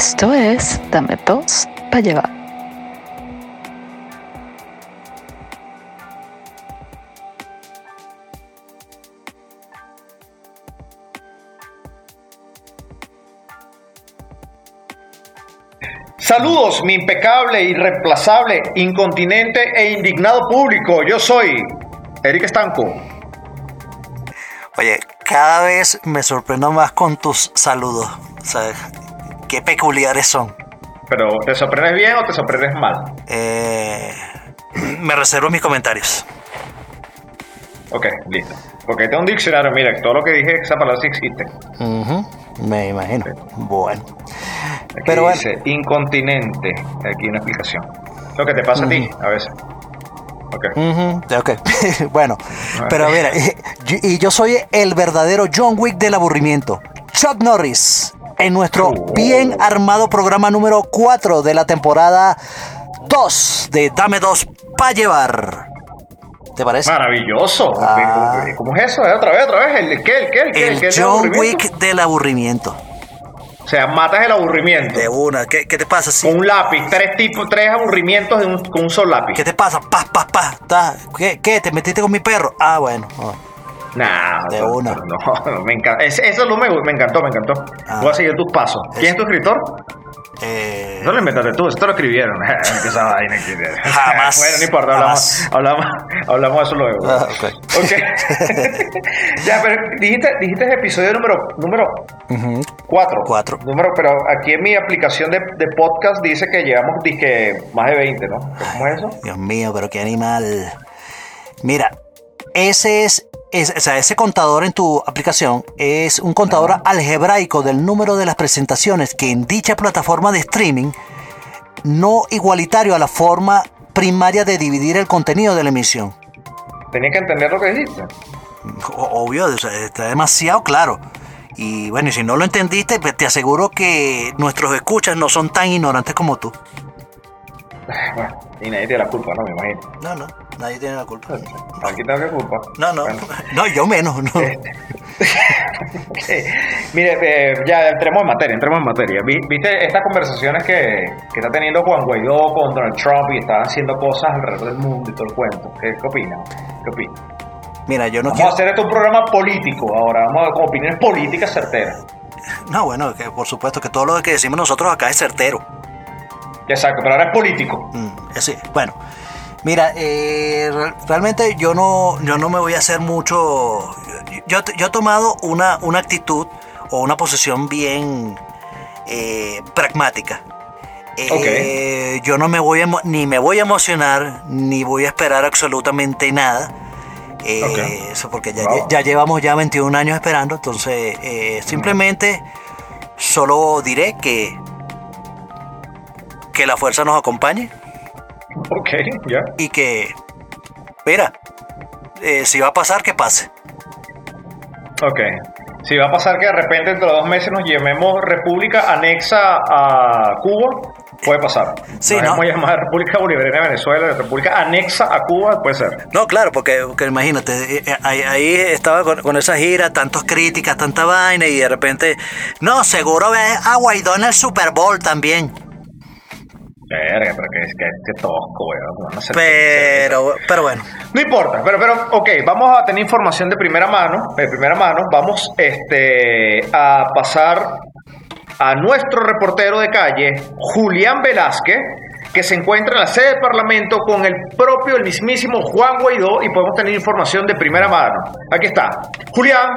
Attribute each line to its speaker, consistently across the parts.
Speaker 1: Esto es Dame dos para llevar.
Speaker 2: Saludos, mi impecable, irreemplazable, incontinente e indignado público. Yo soy Eric Estanco.
Speaker 3: Oye, cada vez me sorprendo más con tus saludos. Sea, qué peculiares son.
Speaker 2: Pero, ¿te sorprendes bien o te sorprendes mal?
Speaker 3: Eh, me reservo mis comentarios.
Speaker 2: Ok, listo. Porque tengo un diccionario, mira, todo lo que dije, esa palabra sí existe.
Speaker 3: Me imagino. Bueno.
Speaker 2: Aquí
Speaker 3: Pero bueno.
Speaker 2: dice incontinente. Aquí una explicación. Lo que te pasa a ti, a veces. Ok.
Speaker 3: Ujú, ok, bueno, pero mira, y, y yo soy el verdadero John Wick del aburrimiento, Chuck Norris, en nuestro
Speaker 2: Oh.
Speaker 3: bien armado programa número 4 de la temporada 2 de Dame 2 pa' llevar. ¿Te parece?
Speaker 2: Maravilloso.
Speaker 3: Ah.
Speaker 2: ¿Cómo es eso? Eh, Otra vez, otra vez. ¿El qué? ¿El qué? ¿El qué?
Speaker 3: El
Speaker 2: del
Speaker 3: John? Wick del aburrimiento.
Speaker 2: O sea, matas el aburrimiento.
Speaker 3: De una, ¿qué, qué te pasa? Sí.
Speaker 2: Con un lápiz, tres tipos, tres aburrimientos un- con un solo lápiz.
Speaker 3: ¿Qué te pasa? Pa, pa, pa. ta. ¿Qué, ¿Qué? ¿Te metiste con mi perro? Ah, bueno. oh.
Speaker 2: Nah,
Speaker 3: De
Speaker 2: no,
Speaker 3: una.
Speaker 2: No, no, me encanta. Eso me, me encantó, me encantó.
Speaker 3: Ah.
Speaker 2: Voy a seguir tus pasos. ¿Quién es tu escritor?
Speaker 3: Eh,
Speaker 2: Eso lo inventaste tú, eso te lo escribieron. Vaina que-
Speaker 3: Jamás.
Speaker 2: bueno, no importa, hablamos, hablamos, hablamos de eso luego.
Speaker 3: Ah, ok.
Speaker 2: Ok. ya, pero dijiste, dijiste el episodio número, número
Speaker 3: ujú.
Speaker 2: 4.
Speaker 3: Cuatro.
Speaker 2: Número, pero aquí en mi aplicación de, de podcast dice que llevamos dije, más de 20, ¿no? ¿Cómo es eso?
Speaker 3: Dios mío, pero qué animal. Mira, ese es, es- o sea, ese contador en tu aplicación es un contador algebraico del número de las presentaciones que en dicha plataforma de streaming no igualitario a la forma primaria de dividir el contenido de la emisión.
Speaker 2: Tenía que entender lo que dijiste.
Speaker 3: Obvio, está demasiado claro. Y bueno, y si no lo entendiste, pues te aseguro que nuestros escuchas no son tan ignorantes como tú.
Speaker 2: Bueno, y nadie tiene la culpa, ¿no? Me imagino.
Speaker 3: No, no, nadie tiene la culpa.
Speaker 2: Aquí tengo que culpa.
Speaker 3: No, no,
Speaker 2: Bueno.
Speaker 3: no, yo menos, no.
Speaker 2: Ok. Mire, eh, ya entremos en materia, entremos en materia. Vi- ¿Viste estas conversaciones que, que está teniendo Juan Guaidó con Donald Trump y estaban haciendo cosas alrededor del mundo y todo el cuento? ¿Qué, qué opinan? ¿Qué opinan?
Speaker 3: Mira, yo no
Speaker 2: Vamos
Speaker 3: quiero...
Speaker 2: a hacer esto un programa político ahora, vamos a con opiniones políticas certeras.
Speaker 3: No, bueno, que por supuesto que todo lo que decimos nosotros acá es certero.
Speaker 2: Exacto, pero ahora es político.
Speaker 3: Mm, bueno, mira, eh, re- realmente yo no, yo no me voy a hacer mucho. Yo, yo he tomado una, una actitud o una posición bien eh, pragmática. Eh, Yo no me voy a, ni me voy a emocionar, ni voy a esperar absolutamente nada. Eh,
Speaker 2: Ok.
Speaker 3: Eso porque ya,
Speaker 2: Wow.
Speaker 3: ya llevamos ya 21 años esperando, entonces eh, simplemente solo diré que que la fuerza nos acompañe
Speaker 2: Ok, ya.
Speaker 3: y que, mira, eh, si va a pasar, que pase.
Speaker 2: Ok. Si va a pasar que de repente dentro de dos meses nos llamemos República anexa a Cuba, puede pasar.
Speaker 3: Sí,
Speaker 2: nos
Speaker 3: ¿no?
Speaker 2: vamos a llamar República Bolivariana de Venezuela, República anexa a Cuba, puede ser.
Speaker 3: No, claro, porque, porque imagínate, eh, eh, ahí, ahí estaba con, con esa gira, tantas críticas, tanta vaina, y de repente, no, seguro ve a Guaidó en el Super Bowl también.
Speaker 2: Verga, pero que es que, que tosco, weón. No sé.
Speaker 3: Pero, pero bueno,
Speaker 2: No importa, pero, pero, ok, vamos a tener información de primera mano, de primera mano, vamos este, a pasar a nuestro reportero de calle, Julián Velázquez, que se encuentra en la sede del Parlamento con el propio, el mismísimo Juan Guaidó, y podemos tener información de primera mano. Aquí está. Julián,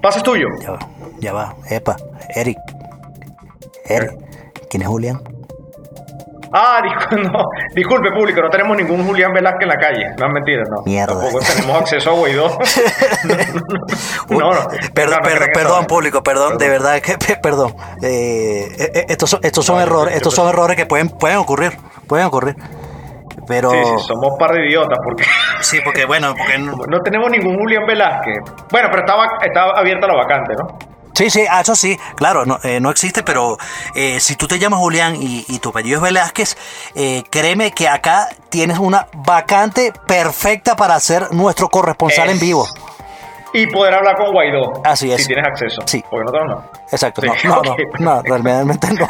Speaker 2: pase tuyo.
Speaker 3: ya va, ya va, epa, Eric. Eric, ¿quién es Julián?
Speaker 2: Ah, no, disculpe público, no tenemos ningún Julián Velázquez en la calle. No es mentira, no.
Speaker 3: Mierda.
Speaker 2: Tampoco tenemos acceso a Guaidó. no, no, no.
Speaker 3: Perdón, perdón,
Speaker 2: crean
Speaker 3: perdón, público, perdón, de verdad que pe- perdón. Eh, eh, eh, estos son, estos son errores, estos son errores que pueden, pueden ocurrir, pueden ocurrir. Pero
Speaker 2: Sí, sí, somos un par de idiotas porque
Speaker 3: sí, porque bueno, porque no-
Speaker 2: no tenemos ningún Julián Velázquez. Bueno, pero estaba, estaba abierta la vacante, ¿no?
Speaker 3: Sí, sí, ah, eso sí, claro, no, eh, no existe, pero eh, si tú te llamas Julián y, y tu apellido es Velázquez, eh, créeme que acá tienes una vacante perfecta para ser nuestro corresponsal en vivo.
Speaker 2: Y poder hablar con Guaidó.
Speaker 3: Así es.
Speaker 2: Si tienes acceso.
Speaker 3: Sí.
Speaker 2: Porque nosotros no.
Speaker 3: Exacto,
Speaker 2: Sí,
Speaker 3: no, no,
Speaker 2: ok.
Speaker 3: no, no, realmente no.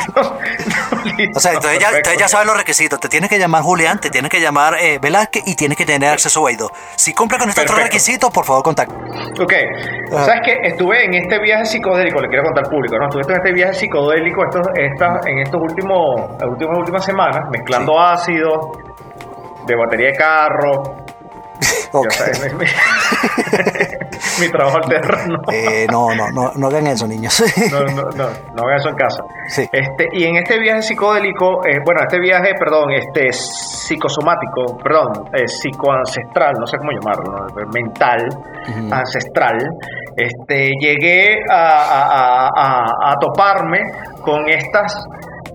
Speaker 2: Listo,
Speaker 3: O sea, entonces ya, entonces ya sabes los requisitos. Te tienes que llamar Julián, te tienes que llamar eh, Velázquez y tienes que tener acceso a Guaidó. Si cumple con estos tres requisitos, por favor, contacta.
Speaker 2: Ok,
Speaker 3: Ajá.
Speaker 2: ¿sabes qué? Estuve en este viaje psicodélico, le quiero contar al público, ¿no? Estuve en este viaje psicodélico estos, estas, en estos últimos, últimas, últimas semanas, mezclando ácido, de batería de carro, Mi, mi- mi trabajo alterno.
Speaker 3: Eh, no, no, no, no hagan eso, niños.
Speaker 2: No, no, no, no hagan eso en casa.
Speaker 3: Sí.
Speaker 2: Este, y en este viaje psicodélico, eh, bueno, este viaje, perdón, este psicosomático, perdón, eh, psicoancestral, no sé cómo llamarlo, mental, ancestral, este, llegué a, a- a- a- a toparme con estas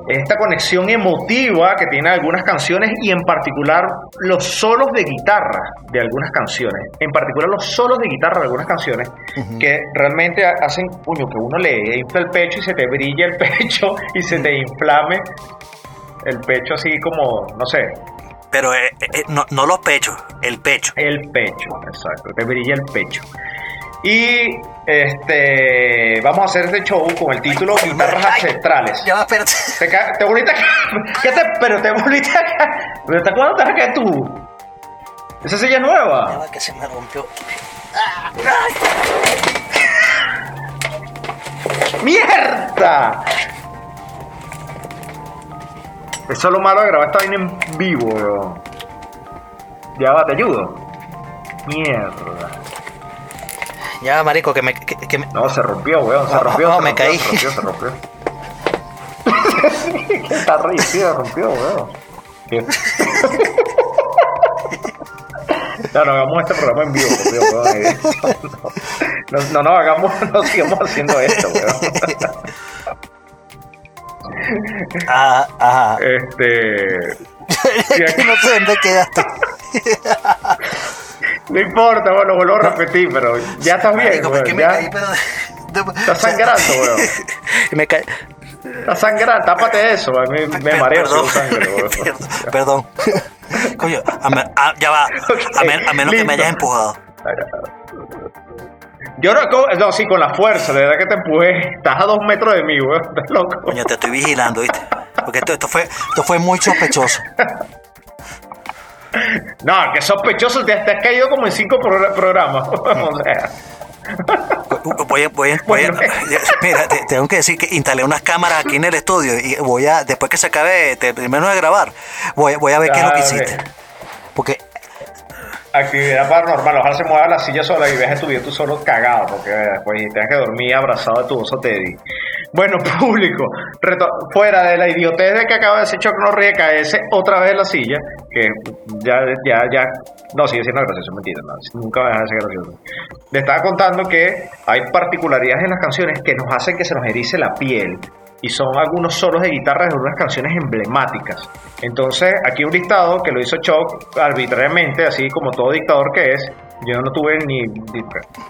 Speaker 2: esta conexión emotiva que tienen algunas canciones y en particular los solos de guitarra de algunas canciones, en particular los solos de guitarra de algunas canciones que realmente ha- hacen, puño, que uno le infla el pecho y se te brilla el pecho y se te inflame el pecho así como, no sé,
Speaker 3: Pero eh, eh, no, no los pechos, el pecho.
Speaker 2: el pecho, exacto, te brilla el pecho. Y este vamos a hacer este show con el título Guitarras
Speaker 3: Ay,
Speaker 2: Ancestrales.
Speaker 3: Ya va, espérate.
Speaker 2: Te, te acá. ¿Qué te, pero te acá. ¿Pero hasta cuándo te acá tú? Esa silla es
Speaker 3: Ya
Speaker 2: nueva.
Speaker 3: va, que se me rompió.
Speaker 2: ¡Mierda! Eso es lo malo de grabar esta vaina en vivo, weón. Ya va, te ayudo. Mierda.
Speaker 3: Ya, marico, que me... Que, que me-
Speaker 2: No, se rompió, weón. Se rompió.
Speaker 3: no, me
Speaker 2: rompió,
Speaker 3: caí.
Speaker 2: Se rompió, se rompió. Está re, sí, se rompió, weón. ¿Qué? No, no hagamos este programa en vivo, weón. No, no, no, hagamos, no sigamos haciendo esto, weón.
Speaker 3: Ah, ajá.
Speaker 2: Este.
Speaker 3: no sé dónde quedaste.
Speaker 2: No importa, bueno, vuelvo a repetir, pero ya estás bien,
Speaker 3: Marico, es que me caí, pero...
Speaker 2: Estás sangrando, weón.
Speaker 3: me caí...
Speaker 2: Estás sangrando, tápate eso, a mí me mareo
Speaker 3: perdón,
Speaker 2: sangre, weón.
Speaker 3: perdón. Coño, a me- a- ya va. A, men- a menos que me hayas empujado.
Speaker 2: Yo no, no, sí, con la fuerza, de verdad que te empujé. Estás a dos metros de mí, weón. Estás loco.
Speaker 3: Coño, te estoy vigilando, ¿viste? Porque esto, esto fue, esto fue muy sospechoso.
Speaker 2: No, que sospechoso, te, te has caído como en cinco pro- programas. o sea,
Speaker 3: Voy a, voy a- voy a-
Speaker 2: Bueno.
Speaker 3: mira, te- tengo que decir que instalé unas cámaras aquí en el estudio y voy a, después que se acabe, te- primero de grabar, voy, voy a ver qué es lo que hiciste. Porque,
Speaker 2: actividad paranormal. Ojalá se mueva la silla sola y veas tu video tú solo cagado, porque después tengas que dormir abrazado de tu oso Teddy. Bueno, público, fuera de la idiotez de que acaba de decir Chuck Norris caerse otra vez en la silla, que ya, ya, ya, no, sigue siendo gracioso, mentira, nunca va a ser gracioso. Le estaba contando que hay particularidades en las canciones que nos hacen que se nos erice la piel y son algunos solos de guitarra de unas canciones emblemáticas. Entonces, aquí un listado que lo hizo Chuck arbitrariamente, así como todo dictador que es. Yo no tuve ni.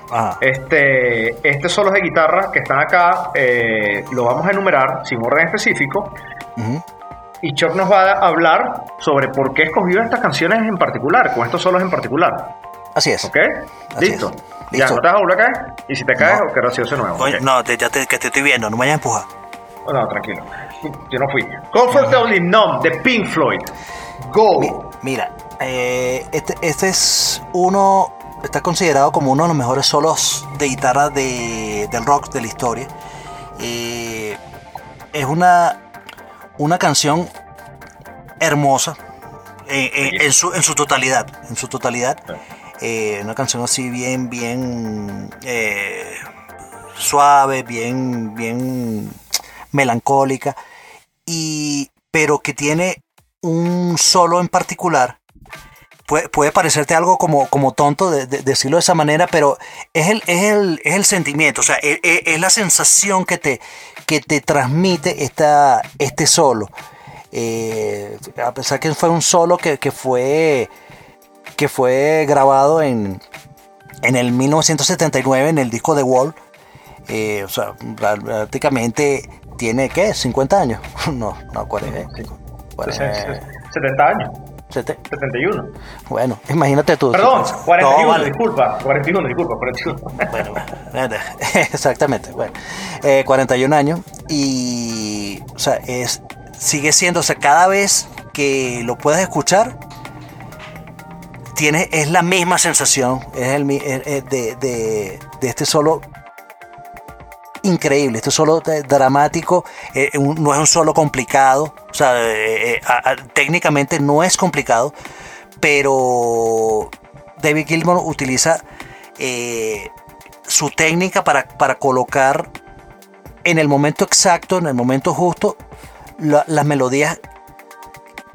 Speaker 3: ajá,
Speaker 2: Este, este solos de guitarra que están acá, eh, lo vamos a enumerar sin orden específico. Y Chuck nos va a hablar sobre por qué escogió estas canciones en particular, con estos solos en particular.
Speaker 3: así es.
Speaker 2: ¿Ok?
Speaker 3: Así
Speaker 2: Listo.
Speaker 3: es.
Speaker 2: Ya, no te vas a volver a caer. Y si te caes,
Speaker 3: No.
Speaker 2: o que gracioso nuevo.
Speaker 3: No, te- ya te, que te estoy viendo, no me vayas a empujar.
Speaker 2: Oh, No, tranquilo. Yo no fui. Comfortably Numb de Pink Floyd. Go.
Speaker 3: Mi- Mira, eh, este, este es uno, está considerado como uno de los mejores solos de guitarra de, del rock de la historia. Eh, es una, una canción hermosa eh, eh, en, su, en su totalidad. En su totalidad. Una canción así bien, bien suave, bien, bien melancólica. Y, pero que tiene un solo en particular. Puede, puede parecerte algo como, como tonto de, de- decirlo de esa manera, pero es el, es el, es el sentimiento, o sea, es, es- es la sensación que te, que te transmite esta, este solo. Eh, a pesar que fue un solo que, que fue, que fue grabado en, en el 1979 en el disco The Wall, eh, o sea, prácticamente tiene, ¿qué? ¿50 años? No, no, 40.
Speaker 2: Sí.
Speaker 3: 40.
Speaker 2: 70 años.
Speaker 3: Sete-
Speaker 2: 71.
Speaker 3: Bueno, imagínate tú.
Speaker 2: Perdón,
Speaker 3: Sí,
Speaker 2: 41,
Speaker 3: no, vale.
Speaker 2: disculpa. 41, disculpa, 41.
Speaker 3: Bueno, bueno, exactamente. Bueno, eh, 41 años y, o sea, es, sigue siendo, o sea, cada vez que lo puedes escuchar, tiene, es la misma sensación, es el, es de, de- de este solo increíble, este solo dramático, eh, no es un solo complicado, o sea, eh, eh, a- a- técnicamente no es complicado, pero David Gilmour utiliza eh, su técnica para, para colocar en el momento exacto, en el momento justo, la- las melodías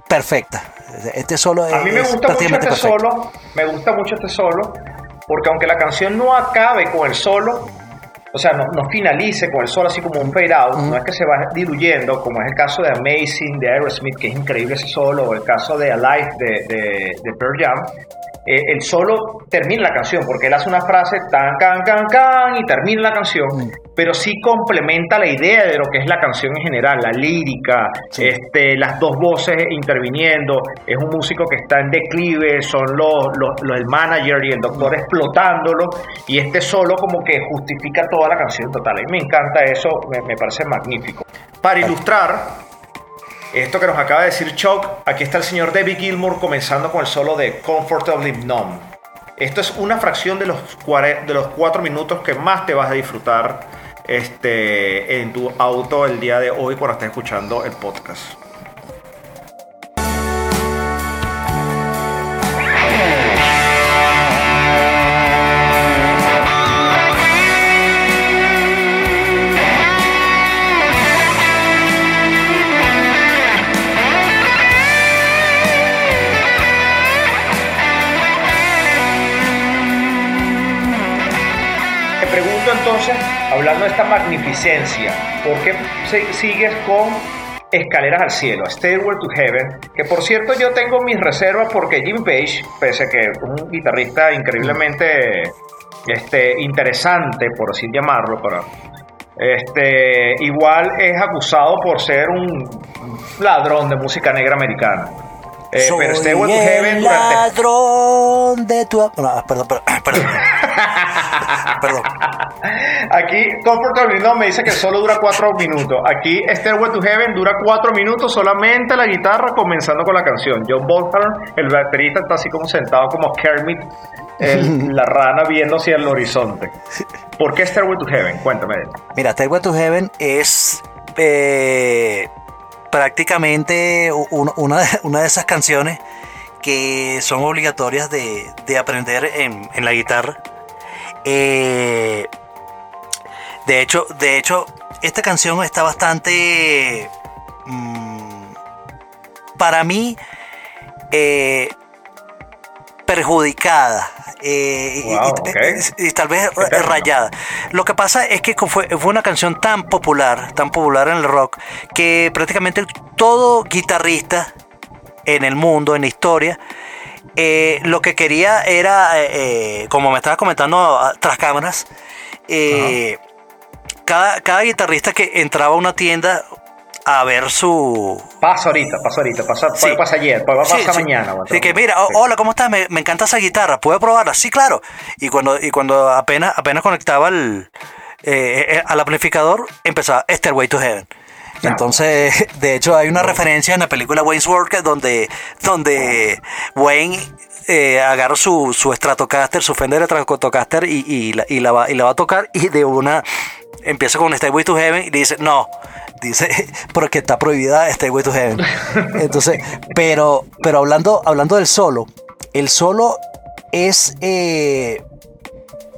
Speaker 3: perfectas. Este solo
Speaker 2: A mí me
Speaker 3: es
Speaker 2: gusta mucho este
Speaker 3: perfecto.
Speaker 2: solo, me gusta mucho este solo, porque aunque la canción no acabe con el solo, o sea, no, no finalice con el solo así como un fade out, no es que se va diluyendo, como es el caso de Amazing de Aerosmith, que es increíble ese solo, o el caso de Alive de, de, de Pearl Jam, eh, el solo termina la canción, porque él hace una frase tan, can, can, can, y termina la canción,
Speaker 3: Mm.
Speaker 2: Pero sí complementa la idea de lo que es la canción en general, la lírica,
Speaker 3: Sí.
Speaker 2: este, las dos voces interviniendo, es un músico que está en declive, son los, los, los- el manager y el doctor explotándolo, y este solo como que justifica toda la canción total. A mí me encanta eso, me, me parece magnífico. Para ilustrar esto que nos acaba de decir Chuck, aquí está el señor David Gilmour comenzando con el solo de Comfortably Numb. Esto es una fracción de los, de los cuatro minutos que más te vas a disfrutar este, en tu auto el día de hoy cuando estés escuchando el podcast. Magnificencia, ¿por qué se- sigues con Escaleras al Cielo, Stairway to Heaven? Que por cierto yo tengo mis reservas porque Jimmy Page, pese a que es un guitarrista increíblemente este, interesante, por así llamarlo, pero este, igual es acusado por ser un ladrón de música negra americana. Eh,
Speaker 3: Soy
Speaker 2: pero Stairway to Heaven
Speaker 3: el
Speaker 2: durante
Speaker 3: ladrón de tu... No, perdón, perdón, perdón. perdón.
Speaker 2: Aquí Comfortably No me dice que solo dura cuatro minutos. Aquí Stairway to Heaven dura cuatro minutos solamente la guitarra comenzando con la canción. John Bonham, el baterista, está así como sentado como Kermit, el- la rana viendo hacia el horizonte. ¿Por qué Stairway to Heaven? Cuéntame.
Speaker 3: Mira, Stairway to Heaven es eh, prácticamente una, de, una de esas canciones que son obligatorias de, de aprender en, en la guitarra. Eh, de hecho, de hecho, esta canción está bastante mm, para mí eh, perjudicada eh, y-
Speaker 2: Wow,
Speaker 3: y,
Speaker 2: ok.
Speaker 3: y- y tal vez
Speaker 2: término.
Speaker 3: rayada. Lo que pasa es que fue, fue una canción tan popular, tan popular en el rock, que prácticamente todo guitarrista en el mundo, en la historia, eh, lo que quería era, eh, eh, como me estabas comentando tras cámaras, eh, cada, cada guitarrista que entraba a una tienda a ver su,
Speaker 2: Pasa ahorita, pasa ahorita, pasa,
Speaker 3: Sí.
Speaker 2: pasa ayer, va a
Speaker 3: Sí,
Speaker 2: pasar
Speaker 3: sí.
Speaker 2: mañana.
Speaker 3: Sí, que mira, hola, ¿cómo estás? Me, me encanta esa guitarra, ¿puedo probarla? Sí, claro. Y cuando, y cuando apenas, apenas conectaba el, eh, eh, al amplificador, empezaba Stairway to Heaven.
Speaker 2: Claro.
Speaker 3: Entonces, de hecho, hay una referencia en la película Wayne's World donde, donde Wayne eh, agarra su, su Stratocaster, su Fender Stratocaster y, y, la, y, la va, y la va a tocar y de una empieza con Stairway to Heaven y dice, no, dice, porque está prohibida Stairway to Heaven. Entonces, pero, pero hablando, hablando del solo, el solo es, eh,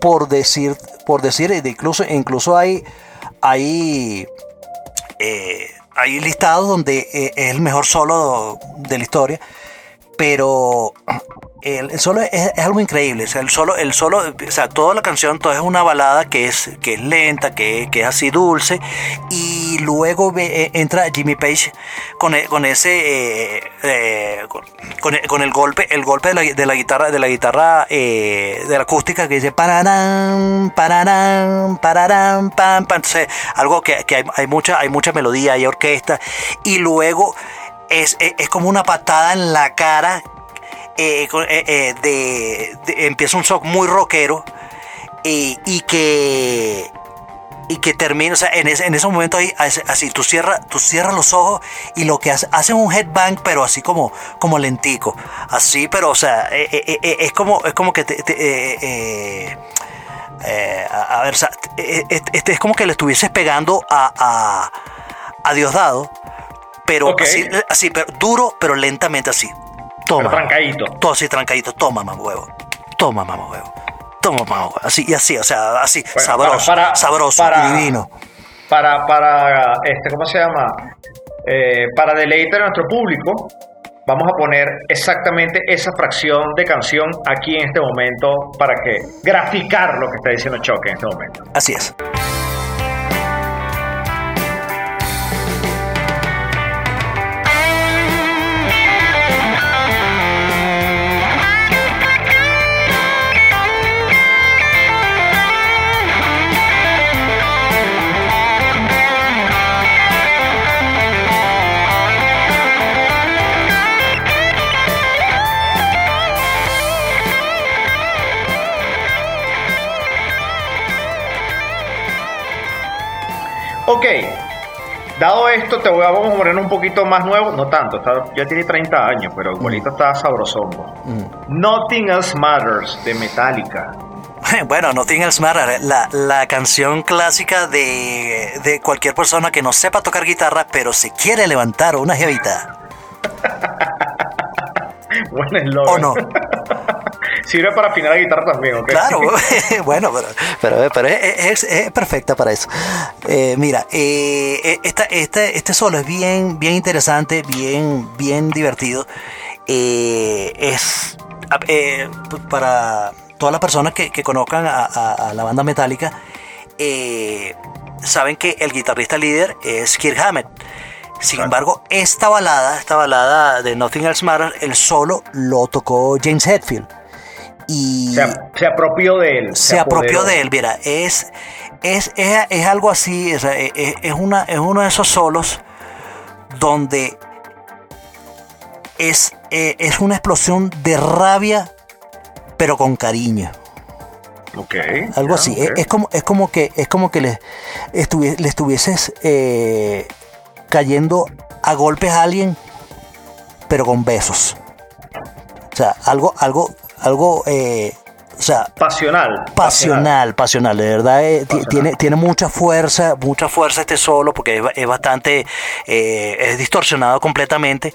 Speaker 3: por decir, por decir, e incluso, incluso hay, hay, eh, hay listados donde eh, es el mejor solo de la historia, pero el, solo es, algo increíble. O sea, el solo, el solo, o sea, toda la canción, toda es una balada que es, que es lenta, que, que es así dulce, y luego eh, entra Jimmy Page con, e- con ese, eh, eh, con, con el, con el golpe, el golpe de la, de la guitarra, de la guitarra, eh, de la acústica que dice pararán, pararán, pararán, pam, pam. Entonces, algo que, que hay, hay mucha, hay mucha melodía, hay orquesta, y luego es, es- es como una patada en la cara. Eh, eh, eh, de, de- empieza un shock muy rockero y, y que y que termina, o sea, en ese, en ese momento ahí, así, tú cierras tú cierras los ojos y lo que hace, hacen un headbang, pero así como, como lentico, así, pero, o sea, eh, eh, eh, es como, es como que te, te- a, a ver, o sea, este es como que le estuvieses pegando a, a, a Diosdado, pero así, así, pero duro, pero lentamente así. Toma.
Speaker 2: Trancadito.
Speaker 3: Todo así trancadito. Toma, mamá huevo. Toma, mamá huevo. Toma, mamá huevo. Así y así, o sea, así,
Speaker 2: Bueno,
Speaker 3: sabroso,
Speaker 2: para- para-
Speaker 3: sabroso,
Speaker 2: para-
Speaker 3: divino.
Speaker 2: Para, para, este, ¿cómo se llama? Eh, para deleite a nuestro público, vamos a poner exactamente esa fracción de canción aquí en este momento para que graficar lo que está diciendo Choque en este momento.
Speaker 3: Así es.
Speaker 2: Ok, dado esto, te voy a, vamos a poner un poquito más nuevo, no tanto, está- ya tiene 30 años, pero igualito está sabrosongo. Nothing Else Matters de Metallica.
Speaker 3: Bueno, Nothing Else Matters, la, la canción clásica de, de cualquier persona que no sepa tocar guitarra, pero se quiere levantar una jevita.
Speaker 2: Buen eslogan.
Speaker 3: ¿O no?
Speaker 2: Sirve para afinar la guitarra también, ¿ok?
Speaker 3: Claro, bueno, pero, pero, pero es, es- es perfecta para eso. Eh, mira, eh, eh, esta, este, este solo es bien, bien interesante, bien, bien divertido. Eh, es eh, para todas las personas que, que conozcan a, a- a la banda metálica, eh, saben que el guitarrista líder es Kirk Hammett. Sin embargo, esta balada, esta balada de Nothing Else Matters, el solo lo tocó James Hetfield. Y
Speaker 2: Se, ap- se apropió de él.
Speaker 3: se apropió de él. Mira, es, es, es, es algo así, es, es, una, es uno de esos solos donde es, eh, es una explosión de rabia, pero con cariño.
Speaker 2: Ok.
Speaker 3: Algo así. Es, es como, es como que, es como que le, estuvie- le estuvieses eh, cayendo a golpes a alguien, pero con besos. O sea, algo, algo, algo, eh, o sea,
Speaker 2: Pasional.
Speaker 3: pasional, pasional, de verdad eh,
Speaker 2: Pasional.
Speaker 3: tiene, tiene mucha fuerza, mucha fuerza este solo porque es, ba- es bastante, eh, es distorsionado completamente,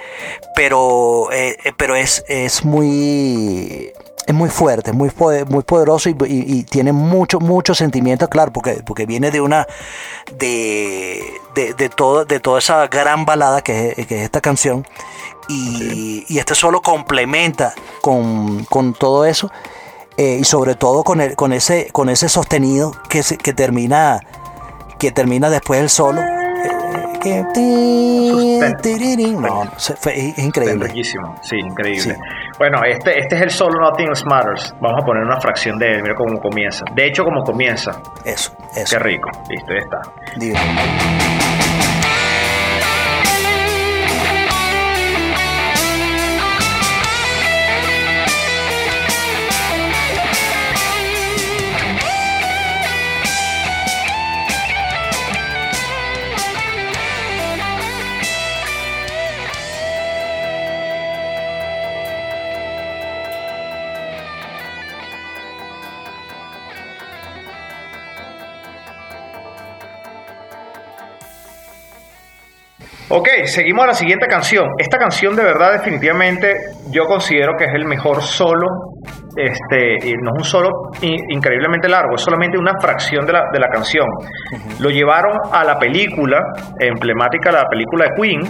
Speaker 3: pero, eh, eh, pero es, es muy, es muy fuerte, muy, poder- muy poderoso y, y- y tiene mucho, mucho sentimiento, claro, porque, porque viene de una, de, de, de, todo, de toda esa gran balada que es, que es esta canción y, y este solo complementa con, con todo eso eh, y sobre todo con, el, con, ese, con ese sostenido que, se- que termina que termina después el solo que no, es increíble
Speaker 2: riquísimo. Sí, increíble.
Speaker 3: Sí.
Speaker 2: Bueno, este, este es el solo Nothing Matters. Vamos a poner una fracción de él. Mira cómo comienza. De hecho, como comienza.
Speaker 3: eso eso
Speaker 2: Qué rico. Listo, ya está.
Speaker 3: divino.
Speaker 2: Ok, seguimos a la siguiente canción. Esta canción de verdad definitivamente yo considero que es el mejor solo. Este, no es un solo increíblemente largo, es solamente una fracción de la, de la canción. Lo llevaron a la película, emblemática la película de Queen,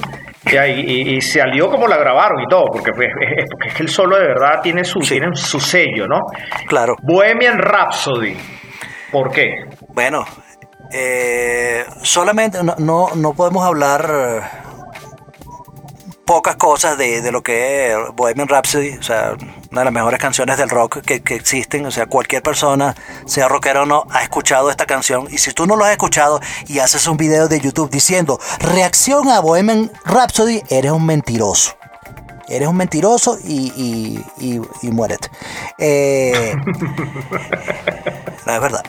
Speaker 2: y, y- y salió como la grabaron y todo, porque, pues, es, es- porque es que el solo de verdad tiene su,
Speaker 3: Sí.
Speaker 2: tiene su sello, ¿no?
Speaker 3: claro
Speaker 2: Bohemian Rhapsody. ¿Por qué?
Speaker 3: bueno eh, solamente no, no, no podemos hablar pocas cosas de, de, lo que es Bohemian Rhapsody, o sea, una de las mejores canciones del rock que, que, existen, o sea, cualquier persona, sea rockero o no, ha escuchado esta canción, y si tú no lo has escuchado y haces un video de YouTube diciendo, reacción a Bohemian Rhapsody, eres un mentiroso. Eres un mentiroso y, y, y, y muérete. Eh, no, es verdad.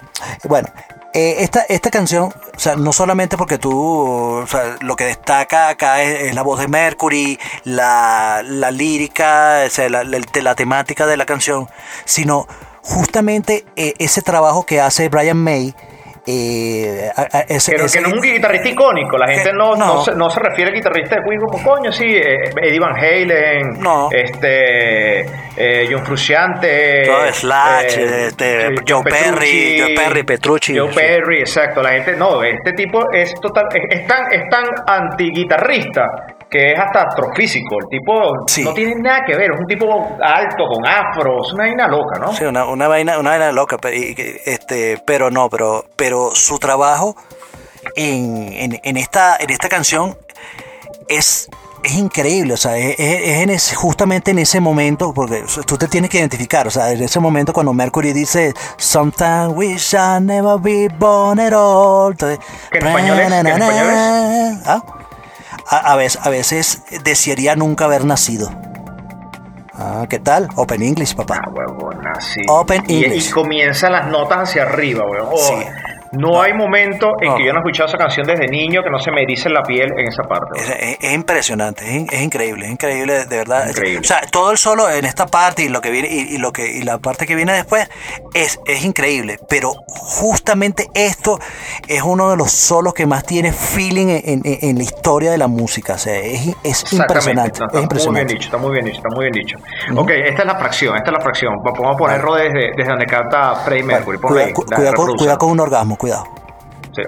Speaker 3: Bueno, eh, esta, esta canción, o sea, no solamente porque tú, o sea, lo que destaca acá es, la voz de Mercury, la, la lírica, o sea, la, la, temática de la canción, sino justamente eh, ese trabajo que hace Brian May
Speaker 2: eh, ese, Pero que no es un guitarrista icónico, la gente no, no. no, se, no se, refiere al guitarrista de Queen como coño, sí, eh, Eddie Van Halen,
Speaker 3: no.
Speaker 2: este, eh, John Frusciante,
Speaker 3: Todo Slash, eh, este, Joe, Joe Perry, Joe Perry, Petrucci,
Speaker 2: Joe sí. Perry, exacto, la gente, no, este tipo es total, es, es tan, es tan anti-guitarrista que es hasta astrofísico. El tipo sí. no tiene nada que ver, es un tipo alto, con afro, es una vaina loca, ¿no?
Speaker 3: Sí, una, una vaina, una vaina loca, este, pero no, pero, pero su trabajo en, en, en esta, en esta canción es es increíble, o sea, es, es en ese, justamente en ese momento, porque tú te tienes que identificar, o sea, en ese momento cuando Mercury dice Sometimes we shall never be born at all. Entonces,
Speaker 2: ¿Qué en español es? ¿Qué en español es?
Speaker 3: ¿Ah? A, a, veces, a veces desearía nunca haber nacido. Ah, ¿qué tal? Open English, papá.
Speaker 2: Ah, huevona, sí.
Speaker 3: Open
Speaker 2: y,
Speaker 3: English.
Speaker 2: Y comienzan las notas hacia arriba, huevón.
Speaker 3: Sí.
Speaker 2: No hay momento en
Speaker 3: No.
Speaker 2: que yo no he escuchado esa canción desde niño que no se me erice la piel en esa parte.
Speaker 3: Es, es- es impresionante, es, in- es increíble, es increíble, de verdad.
Speaker 2: Increíble.
Speaker 3: O sea, todo el solo en esta parte y lo que viene y, y lo que y la parte que viene después es, es increíble. Pero justamente esto es uno de los solos que más tiene feeling en, en- en la historia de la música. O sea, es, es impresionante,
Speaker 2: No, está muy bien dicho, está muy bien dicho, está muy bien dicho. Ok, esta es la fracción, esta es la fracción. Va- Vamos a ponerlo desde, desde donde canta Freddie Mercury.
Speaker 3: Cuida, cuida cuida con un orgasmo, cuidado.
Speaker 2: Sí.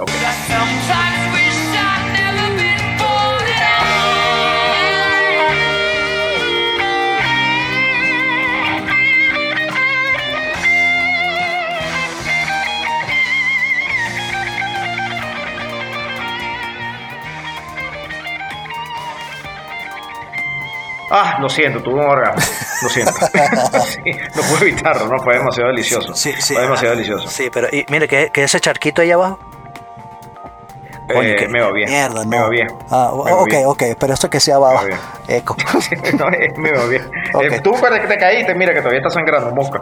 Speaker 2: Ah, lo siento, tuve un orgasmo. Lo siento. Sí, no puedo evitarlo, no, fue demasiado delicioso.
Speaker 3: Sí, sí.
Speaker 2: Fue demasiado delicioso.
Speaker 3: Sí, pero y, mire que, que ese charquito ahí abajo. Coño,
Speaker 2: Eh,
Speaker 3: que-
Speaker 2: me va bien.
Speaker 3: Mierda, no.
Speaker 2: Me va bien.
Speaker 3: Ah,
Speaker 2: Me
Speaker 3: ok,
Speaker 2: bien.
Speaker 3: ok, pero esto que sea
Speaker 2: va
Speaker 3: Eco.
Speaker 2: no, eh, me va bien.
Speaker 3: Ok.
Speaker 2: Eh, tú que te caíste, mira que todavía está sangrando, mosca.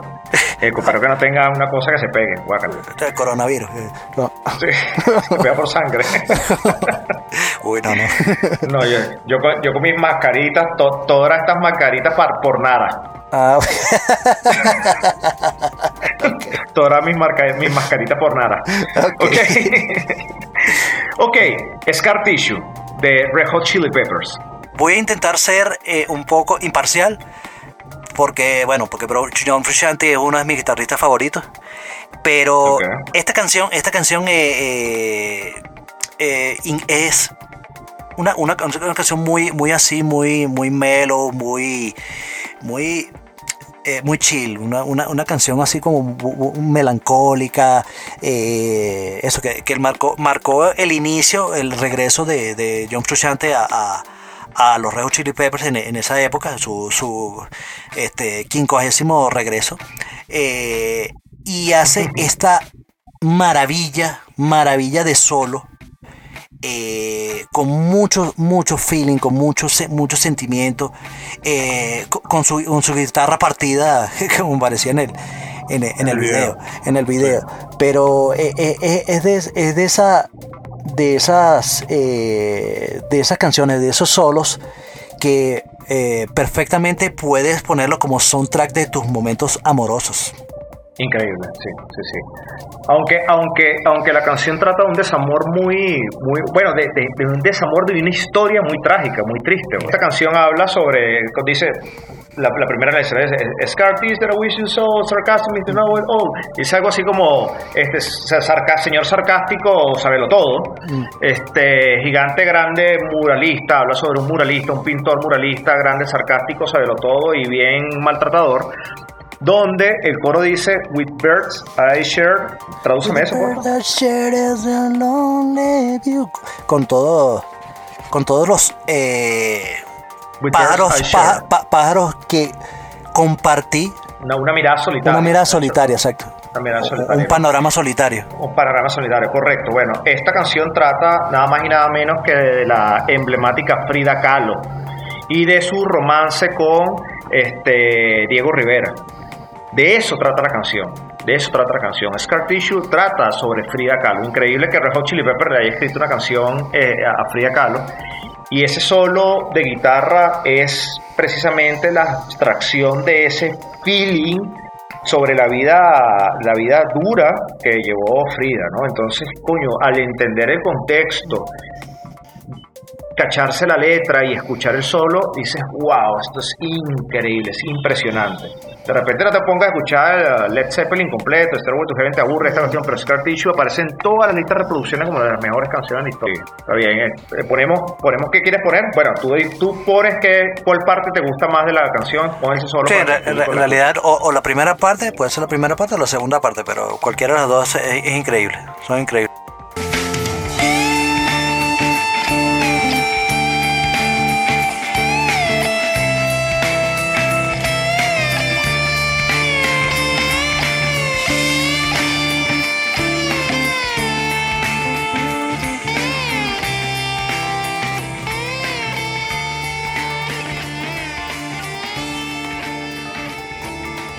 Speaker 2: Eh, espero que no tenga una cosa que se pegue, guácala.
Speaker 3: Este es el coronavirus. eh, No.
Speaker 2: Sí, vea por sangre.
Speaker 3: Uy, no, no.
Speaker 2: No, yo, yo, con- yo con mis mascaritas, to- todas estas mascaritas par- por nada.
Speaker 3: Ah,
Speaker 2: Todas mis, mis mascaritas por nada.
Speaker 3: Ok.
Speaker 2: Ok. Ok, Scar Tissue de Red Hot Chili Peppers.
Speaker 3: voy a intentar ser eh, un poco imparcial. Porque, bueno, porque John Frusciante es uno de mis guitarristas favoritos. Pero esta canción, esta canción eh, eh, es una, una, una canción muy, muy así, muy, muy mellow, muy, muy, eh, muy chill. Una, una, una canción así como melancólica. eh, eso que, que marcó, marcó el inicio, el regreso de, de John Frusciante a, a, los Red Chili Peppers en, en esa época, su, su este, quincuagésimo regreso. eh, y hace esta maravilla, maravilla de solo eh, con mucho, mucho feeling, con mucho, mucho sentimiento, eh, co- con, su, con su guitarra partida, como parecía en el, en el, en el
Speaker 2: El video.
Speaker 3: en el video. Pero eh, es, de, es de esa, de esas, eh, de esas canciones, de esos solos que perfectamente puedes ponerlo como soundtrack de tus momentos amorosos.
Speaker 2: Increíble, sí, sí, sí. Aunque, aunque, aunque la canción trata de un desamor muy, muy, bueno, de, de- de un desamor de una historia muy trágica, muy triste. Esta canción habla sobre, dice, la, la primera letra es, Scar tissue that I wish you so sarcastic to know it all. Dice algo así como, este, sa- sarca- señor sarcástico, sabelo todo. Este, gigante grande muralista, habla sobre un muralista, un pintor muralista, grande sarcástico, sabelo todo y bien maltratador donde el coro dice With birds I share tradúceme eso por favor.
Speaker 3: Con todo, con todos los eh, pájaros, pájaros que compartí
Speaker 2: Una, una mirada solitaria.
Speaker 3: una mirada solitaria, exacto.
Speaker 2: Solitaria.
Speaker 3: Un panorama solitario.
Speaker 2: Un panorama solitario, correcto. Bueno, esta canción trata nada más y nada menos que de la emblemática Frida Kahlo y de su romance con este, Diego Rivera. De eso trata la canción. De eso trata la canción. Scar Tissue trata sobre Frida Kahlo. Increíble que Red Hot Chili Peppers le haya escrito una canción eh, a Frida Kahlo. Y ese solo de guitarra es precisamente la abstracción de ese feeling sobre la vida, la vida dura que llevó Frida, ¿no? Entonces, coño, al entender el contexto, cacharse la letra y escuchar el solo, dices, wow, esto es increíble, es impresionante. De repente no te pongas a escuchar uh, Led Zeppelin completo, Stairway to Heaven te aburre esta canción, pero Scar Tissue aparece en todas las listas de reproducciones como una de las mejores canciones de la historia. Está bien, eh, eh, ponemos, ponemos qué quieres poner. Bueno, tú, tú pones que, cuál parte te gusta más de la canción, pon ese solo.
Speaker 3: Sí, en, re- re- realidad, o, o la primera parte, puede ser la primera parte o la segunda parte, pero cualquiera de las dos es, es increíble. Son increíbles.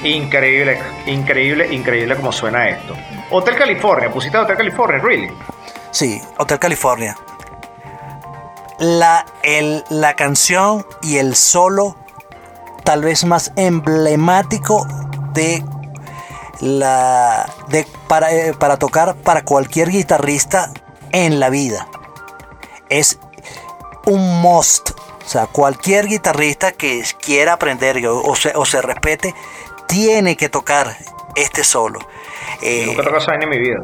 Speaker 2: Increíble, increíble, increíble como suena esto. Hotel California, pusiste Hotel California, really.
Speaker 3: Sí, Hotel California. La, el- la canción y el solo tal vez más emblemático de la de para, eh, para tocar para cualquier guitarrista en la vida. Es un must. O sea, cualquier guitarrista que quiera aprender o, se, o se respete tiene que tocar este solo. Eh,
Speaker 2: Nunca esa vaina en mi vida.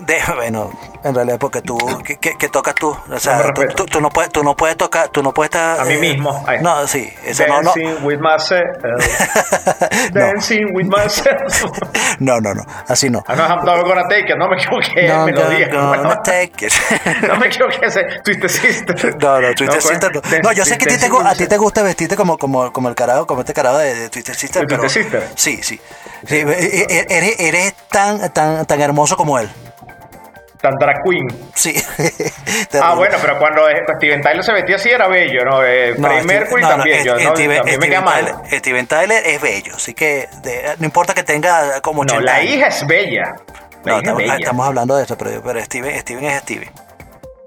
Speaker 3: de- bueno, en realidad porque tú, ¿qué, qué- qué tocas tú? O sea,
Speaker 2: No
Speaker 3: tú,
Speaker 2: respeto.
Speaker 3: tú- tú no puedes, tú no puedes tocar, tú no puedes estar...
Speaker 2: A mí
Speaker 3: eh,
Speaker 2: mismo.
Speaker 3: No, sí, eso no, no,
Speaker 2: Dancing with myself.
Speaker 3: No.
Speaker 2: Dancing with myself.
Speaker 3: no, no, no, así no.
Speaker 2: Ah, no, I'm not gonna take it. No me equivoqué.
Speaker 3: No,
Speaker 2: melodía.
Speaker 3: no, gonna take it.
Speaker 2: no me equivoqué. ese Sister.
Speaker 3: No, no, Twister
Speaker 2: pues,
Speaker 3: Sister no. No, yo sé que a ti te,
Speaker 2: Dancing
Speaker 3: a ti te gusta vestirte como, como, como el carajo, como este carajo de, de Twister Sister.
Speaker 2: ¿De
Speaker 3: pero,
Speaker 2: Twisted Sister?
Speaker 3: Sí, sí. Sí, e- e- eres, eres tan, tan, tan hermoso como él.
Speaker 2: Tan drag queen.
Speaker 3: Sí.
Speaker 2: Ah, bueno, pero cuando eh, Steven Tyler se vestía así era bello, ¿no? Eh,
Speaker 3: No, Steve-
Speaker 2: Mercury
Speaker 3: no, no,
Speaker 2: también. yo,
Speaker 3: Steve-
Speaker 2: no,
Speaker 3: Steven-
Speaker 2: también me
Speaker 3: Steven
Speaker 2: queda mal.
Speaker 3: Tyler- Steven Tyler es bello, así que de- no importa que tenga como
Speaker 2: No,
Speaker 3: 80
Speaker 2: la
Speaker 3: años.
Speaker 2: hija es bella. La
Speaker 3: No,
Speaker 2: hija es
Speaker 3: estamos,
Speaker 2: bella.
Speaker 3: estamos hablando de eso, pero, pero Steven, Steven es Steven.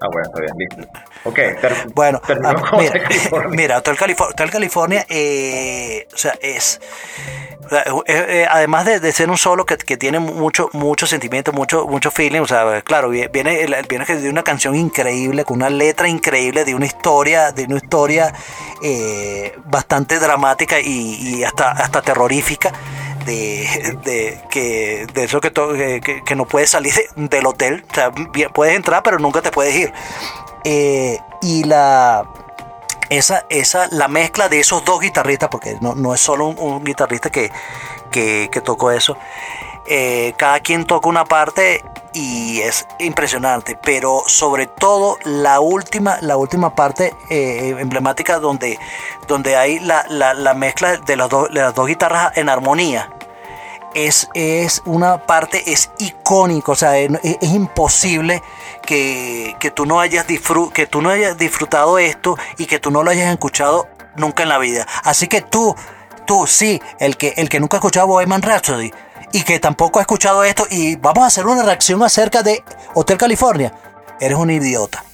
Speaker 2: Ah, bueno, está bien, listo. Ok, ter-
Speaker 3: Bueno,
Speaker 2: terminó
Speaker 3: ah,
Speaker 2: con
Speaker 3: mira,
Speaker 2: Hotel California.
Speaker 3: mira, Hotel California, Hotel California eh, o sea, es, eh, además de, de ser un solo que, que tiene mucho, mucho sentimiento, mucho, mucho feeling, o sea, claro, vi- viene, viene de una canción increíble, con una letra increíble, de una historia, de una historia eh, bastante dramática y, y hasta, hasta terrorífica. De, de que de eso que, to- que, no puedes salir de- del hotel o sea puedes entrar pero nunca te puedes ir Eh, y la esa, esa, la mezcla de esos dos guitarristas, porque no, no es solo un, guitarrista que, que, tocó eso, eh, cada quien toca una parte y es impresionante, pero sobre todo la última, la última parte eh, emblemática donde, donde hay la, la, la mezcla de, las de las dos guitarras en armonía es, es una parte, es icónico, o sea, es, imposible que, que tú no hayas que tú no hayas disfrutado esto y que tú no lo hayas escuchado nunca en la vida. Así que tú, tú sí, el que, el que nunca ha escuchado Bohemian Rhapsody y que tampoco ha escuchado esto y vamos a hacer una reacción acerca de Hotel California, eres un idiota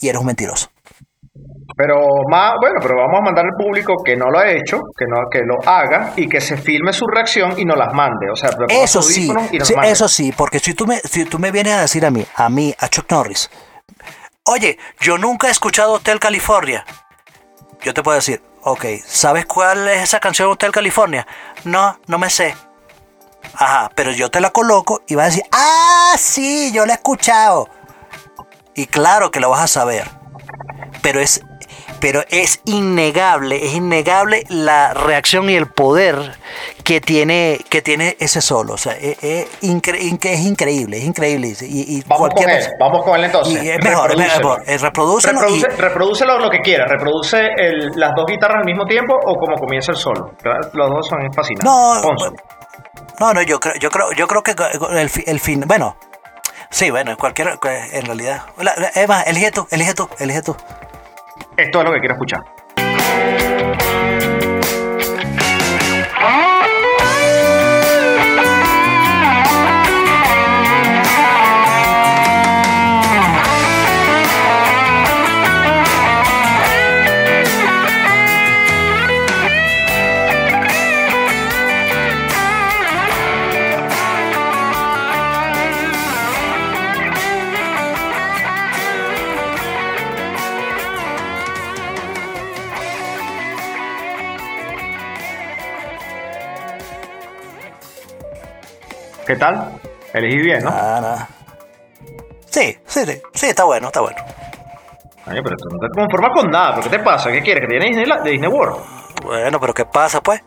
Speaker 3: y eres un mentiroso.
Speaker 2: Pero más, bueno, pero vamos a mandar al público que no lo ha hecho, que no, que lo haga y que se filme su reacción y nos las mande. O sea,
Speaker 3: Eso sí,
Speaker 2: audífonos y nos
Speaker 3: sí,
Speaker 2: mande.
Speaker 3: eso sí, porque si tú, me, si tú me vienes a decir a mí, a mí, a Chuck Norris, oye, yo nunca he escuchado Hotel California, yo te puedo decir, ok, ¿sabes cuál es esa canción Hotel California? No, no me sé. Ajá, pero yo te la coloco y vas a decir, ah, sí, yo la he escuchado. Y claro que lo vas a saber. Pero es, pero es innegable, es innegable la reacción y el poder que tiene, que tiene ese solo. O sea, es, es incre- incre- es increíble, es increíble. Y, y
Speaker 2: Vamos con él, vamos con él entonces.
Speaker 3: Y es mejor, es
Speaker 2: Reprodúcelo.
Speaker 3: mejor. Eh, reprodúcelo y-
Speaker 2: Reproduce, reprodúcelo lo que quieras. Reproduce el- las dos guitarras al mismo tiempo o como comienza el solo. Los dos son fascinantes.
Speaker 3: No,
Speaker 2: Ponzo.
Speaker 3: No, no, yo creo, yo creo, yo creo que el, el fin, bueno, sí, bueno, cualquier, en realidad. Eva, elige tú, elige tú, elige tú.
Speaker 2: Esto es lo que quiero escuchar. Elegí bien, ¿no?
Speaker 3: Ah, no. Sí, sí, sí, sí, está bueno, está bueno.
Speaker 2: Oye, pero tú no te conformas con nada. ¿Pero qué te pasa? ¿Qué quieres? ¿Que te Disney, de Disney World?
Speaker 3: Bueno, pero ¿qué pasa, pues?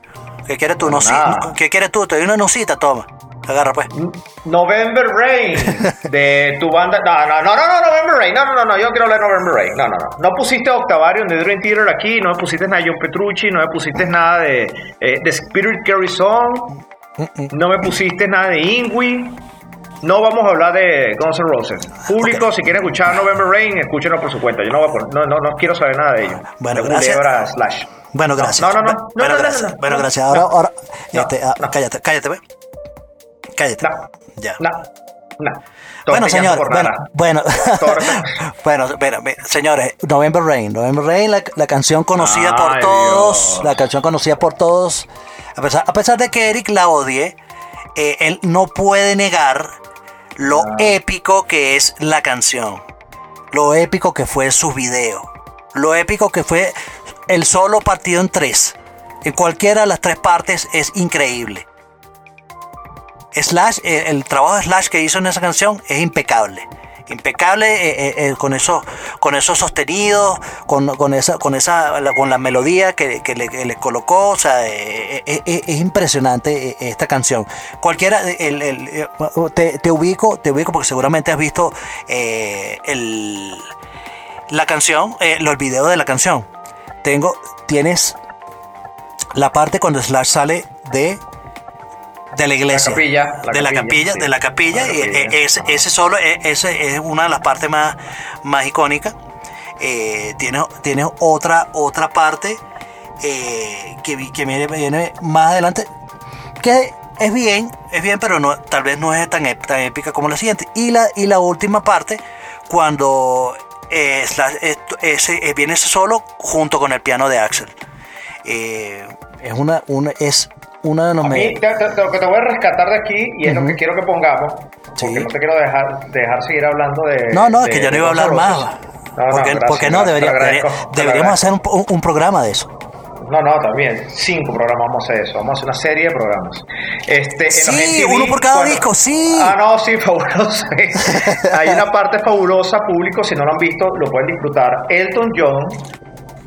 Speaker 3: ¿Qué quieres tú? Noci-
Speaker 2: nada.
Speaker 3: ¿Qué quieres tú? Te doy una nocita, toma. Agarra, pues.
Speaker 2: November Rain de tu banda. No, no, no, no, no, November Rain. No, no, no, no, yo no quiero hablar de November Rain. No, no, no. No pusiste Octavarium de Dream Theater aquí, no me pusiste nada de John Petrucci, no me pusiste nada de, eh, de Spirit Carry Song, no me pusiste nada de Ingui. No vamos a hablar de Guns N' Roses. Público,
Speaker 3: Ok.
Speaker 2: si quieren escuchar November Rain, escúchenlo por su cuenta. Yo no, voy a poner- no, no, no quiero saber nada de ellos.
Speaker 3: Bueno,
Speaker 2: de
Speaker 3: gracias.
Speaker 2: Slash.
Speaker 3: Bueno, gracias.
Speaker 2: No, no, no.
Speaker 3: Bu-
Speaker 2: no,
Speaker 3: bueno,
Speaker 2: no, no,
Speaker 3: gracias.
Speaker 2: no, no.
Speaker 3: bueno,
Speaker 2: No,
Speaker 3: gracias. Ahora, ahora. Este, ah. Cállate, cállate, pues. Cállate.
Speaker 2: No,
Speaker 3: Ya.
Speaker 2: no, no.
Speaker 3: Bueno, señor,
Speaker 2: por
Speaker 3: bueno, bueno, bueno, bueno, señores, November Rain, November Rain, la, la canción conocida por
Speaker 2: Ay,
Speaker 3: todos,
Speaker 2: Dios.
Speaker 3: la canción conocida por todos, a pesar, a pesar de que Eric la odie, eh, él no puede negar lo
Speaker 2: Ah.
Speaker 3: épico que es la canción, lo épico que fue su video, lo épico que fue el solo partido en tres, en cualquiera de las tres partes es increíble. Slash, eh, el trabajo de Slash que hizo en esa canción es impecable. Impecable eh, eh, eh, con eso, con esos sostenidos, con, con esa, con esa, con la melodía que, que le, colocó, o sea, es impresionante esta canción. Cualquiera, el- el- te, te ubico, te ubico porque seguramente has visto el, la canción, los videos de la canción. Tengo, tienes la parte cuando Slash sale de de la iglesia,
Speaker 2: capilla, la
Speaker 3: de la
Speaker 2: capilla, sí.
Speaker 3: de la capilla,
Speaker 2: La capilla,
Speaker 3: eh, ese, solo, eh, ese es una de las partes más, más icónicas. Eh, tiene, tiene otra, otra parte eh, que, vi- que viene, viene más adelante, que es bien, es bien, pero no, tal vez no es tan, tan épica como la siguiente. Y la, y la última parte, cuando eh, eh, viene ese solo junto con el piano de Axel. Eh, es una, una, es una de los
Speaker 2: A mí, te- te- lo que te voy a rescatar de aquí, y es lo que quiero que pongamos,
Speaker 3: Sí.
Speaker 2: porque no te quiero dejar, dejar seguir hablando de.
Speaker 3: No, no, es que yo no iba a hablar más.
Speaker 2: No, no,
Speaker 3: porque,
Speaker 2: gracias,
Speaker 3: porque no, debería, deberíamos hacer un, un- un programa de eso.
Speaker 2: No, no, también. Cinco programas vamos a hacer eso. Vamos a hacer una serie de programas. Este, en
Speaker 3: Sí,
Speaker 2: MTV,
Speaker 3: uno por cada disco, sí.
Speaker 2: Ah, no, sí, fabuloso. Hay una parte fabulosa, público, si no lo han visto, lo pueden disfrutar. Elton John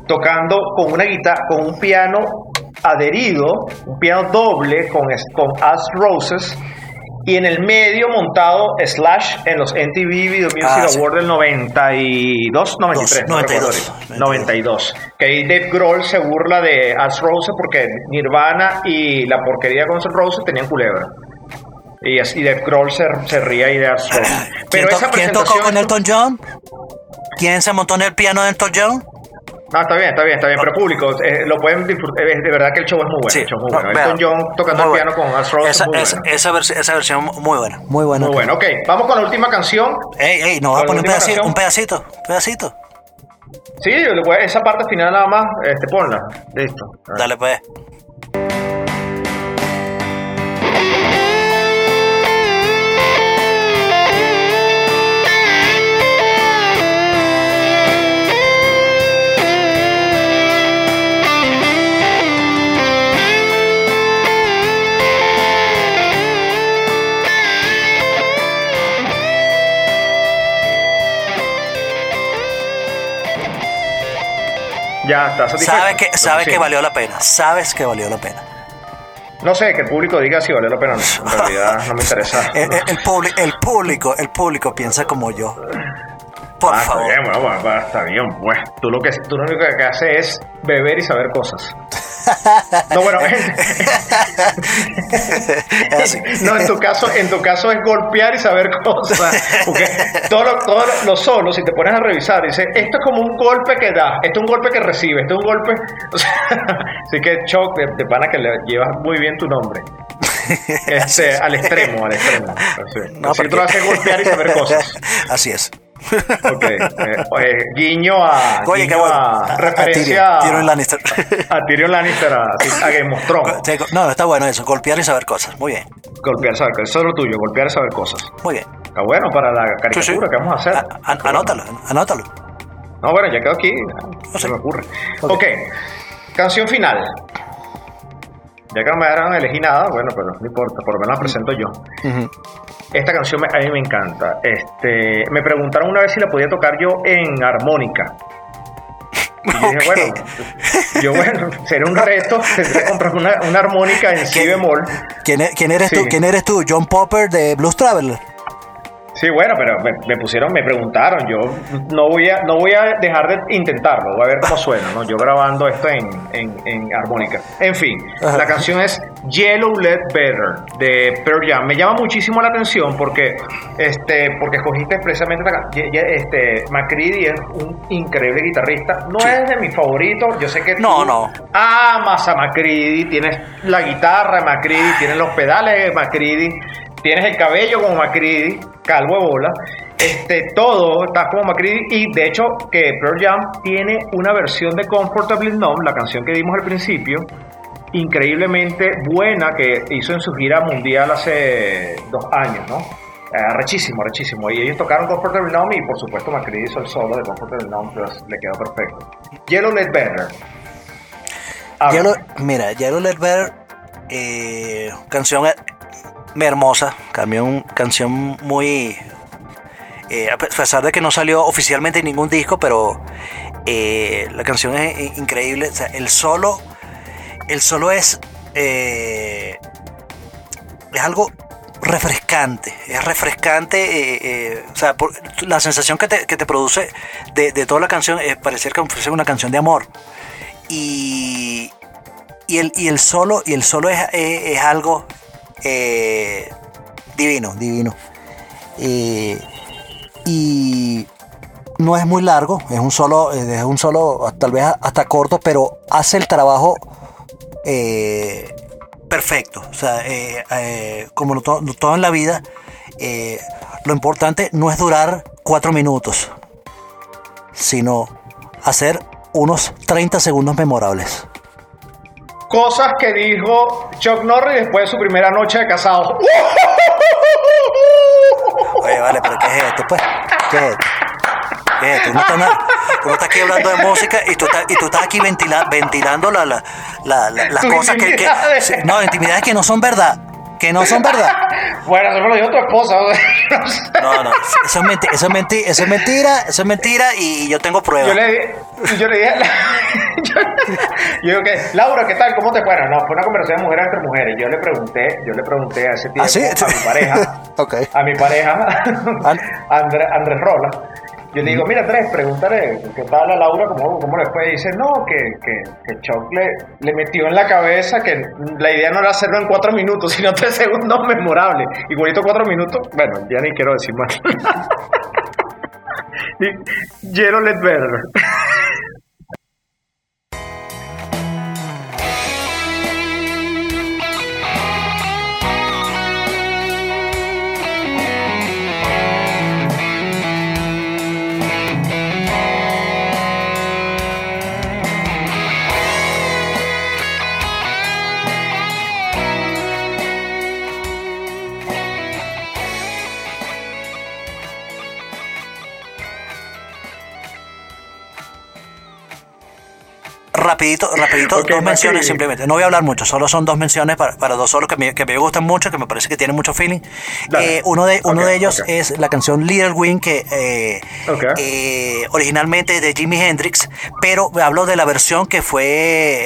Speaker 2: tocando con una guitarra, con un piano adherido, un piano doble con, con As Roses. Y en el medio montado Slash en los MTV Video Music
Speaker 3: Ah, sí.
Speaker 2: Awards del 92, 93. no
Speaker 3: 92,
Speaker 2: recuerdo ahorita. 92. Que ahí Dave Grohl se burla de As Roses porque Nirvana y la porquería de Guns N' Roses tenían culebra. Y, así Dave Grohl se, se ría ahí de As Roses.
Speaker 3: ¿Quién,
Speaker 2: Pero
Speaker 3: to-
Speaker 2: esa
Speaker 3: quién tocó con Elton John? ¿Quién se montó en el piano de Elton John?
Speaker 2: No, está bien, está bien, está bien, pero público, eh, lo pueden disfrutar. eh, de verdad que el show es muy bueno. el show es muy
Speaker 3: no,
Speaker 2: bueno. Elton John tocando el piano con As Roses.
Speaker 3: Esa,
Speaker 2: muy
Speaker 3: esa,
Speaker 2: bueno.
Speaker 3: esa, vers- esa versión muy buena, muy buena.
Speaker 2: Muy bueno. Ok, vamos con la última canción.
Speaker 3: Ey, ey, nos va a poner un pedacito, un pedacito, un pedacito.
Speaker 2: Sí, esa parte final nada más, este, ponla. Listo.
Speaker 3: Dale pues.
Speaker 2: Ya está satisfecho.
Speaker 3: Sabes que, sabes que valió la pena. Sabes que valió la pena.
Speaker 2: No sé, que el público diga si valió la pena o no. En realidad no me interesa.
Speaker 3: El, el- el publi- el público, el público piensa como yo. Por
Speaker 2: Ah, está
Speaker 3: favor.
Speaker 2: bien, bueno, bueno, está bien, pues. Tú lo, que, tú lo único que haces es beber y saber cosas. No, bueno, no, en tu caso, en tu caso es golpear y saber cosas. Porque todo lo, todo lo- lo solo, si te pones a revisar, dice, esto es como un golpe que da, esto es un golpe que recibe, esto es un golpe. o sea, así que Choc, de, de pana que le llevas muy bien tu nombre. Este, al extremo, al extremo. Así,
Speaker 3: No,
Speaker 2: tú
Speaker 3: porque-
Speaker 2: lo haces golpear y saber cosas.
Speaker 3: Así es.
Speaker 2: Ok. eh, guiño a.
Speaker 3: Oye, qué
Speaker 2: guiño
Speaker 3: bueno.
Speaker 2: a
Speaker 3: A- a
Speaker 2: referencia
Speaker 3: Tyrion- Tyrion Lannister.
Speaker 2: A Tyrion Lannister, a, a Game of Thrones.
Speaker 3: No, está bueno eso, golpear y saber cosas. Muy bien,
Speaker 2: Golpear, saber cosas. Eso es lo tuyo, golpear y saber cosas.
Speaker 3: muy bien.
Speaker 2: Está bueno para la
Speaker 3: Sí, sí.
Speaker 2: caricatura que vamos a hacer.
Speaker 3: Anótalo, anótalo.
Speaker 2: No, bueno, ya quedó aquí. No se me ocurre.
Speaker 3: Ok.
Speaker 2: ok. Canción final. Ya que no me dieron elegir nada, bueno, pero no importa, por lo menos la presento yo. Esta canción me- a mí me encanta. Este, me preguntaron una vez si la podía tocar yo en armónica. Y yo dije, bueno, yo bueno, sería un reto, tendría que comprar una, una armónica en si bemol.
Speaker 3: ¿Quién, e- quién eres
Speaker 2: Sí.
Speaker 3: tú? ¿Quién eres tú? John Popper de Blues Traveler.
Speaker 2: Sí, bueno, pero me, me pusieron, me preguntaron, yo no voy a, no voy a dejar de intentarlo, voy a ver cómo suena, ¿no? Yo grabando esto en, en, en armónica. En fin,
Speaker 3: Ajá.
Speaker 2: la canción es Yellow Let Better de Pearl Jam. Me llama muchísimo la atención porque, este, porque escogiste precisamente esta este, McCready es un increíble guitarrista. No
Speaker 3: Sí.
Speaker 2: es de mis favoritos, yo sé que
Speaker 3: No,
Speaker 2: tú
Speaker 3: no.
Speaker 2: amas a McCready, tienes la guitarra de McCready, tienes los pedales de McCready, tienes el cabello como McCready, calvo de bola, este, todo está como McCready y de hecho que Pearl Jam tiene una versión de Comfortably Numb, la canción que dimos al principio, increíblemente buena que hizo en su gira mundial hace dos años, ¿no? Eh, Arrechísimo, arrechísimo. Y ellos tocaron Comfortable Numb y por supuesto McCready hizo el solo de Comfortable Numb, pues le quedó perfecto. Yellow Let Better.
Speaker 3: Yellow, mira, Yellow Let Better, eh, canción hermosa, canción, canción muy... eh, a pesar de que no salió oficialmente en ningún disco, pero eh, la canción es increíble. O sea, el solo, el solo es, eh, es algo refrescante, es refrescante, o sea, la sensación que te, que te produce de, de toda la canción es parecer que fuese una canción de amor y, y el, y el solo y el solo es- es algo eh, divino divino Eh, y no es muy largo es un solo eh, es un solo tal vez hasta corto pero hace el trabajo perfecto o sea como lo to- lo todo en la vida lo importante no es durar cuatro minutos sino hacer unos 30 segundos memorables.
Speaker 2: Cosas que dijo Chuck Norris después de su primera noche de casado.
Speaker 3: Oye, vale, pero ¿qué es esto, pues? ¿Qué es esto? ¿Qué es esto? Uno está, uno está aquí hablando de música y tú estás, y tú estás aquí ventila- ventilando la, la- la- la- las cosas que, que- No, intimidades que no son verdad. Que no son verdad.
Speaker 2: Bueno, eso me lo dijo tu esposa. no.
Speaker 3: No, no, eso es, menti- eso es, menti- eso es mentira, eso es mentira y yo tengo pruebas.
Speaker 2: Yo le, yo le dije, a la- yo, yo digo que, Laura, ¿qué tal? ¿Cómo te fue? No, fue una conversación de mujer entre mujeres. Yo le pregunté, yo le pregunté a ese tiempo
Speaker 3: ¿Ah, sí?
Speaker 2: a mi pareja,
Speaker 3: Ok.
Speaker 2: a mi pareja,
Speaker 3: Ah.
Speaker 2: Andrés, Andrés Rola. Yo le digo, mira Andrés, pregúntale qué tal a Laura, cómo, cómo le fue. Y dice, no, que, que, Chuck le, metió en la cabeza que la idea no era hacerlo en cuatro minutos, sino tres segundos memorables. Igualito cuatro minutos, bueno, ya ni quiero decir más. Y- Yellow
Speaker 3: rapidito, rapidito, dos menciones simplemente. No voy a hablar mucho, solo son dos menciones para, para dos solos que me, que me gustan mucho, que me parece que tienen mucho feeling. Eh, uno de, uno de ellos es la canción Little Wing, que eh, eh, originalmente es de Jimi Hendrix, pero hablo de la versión que fue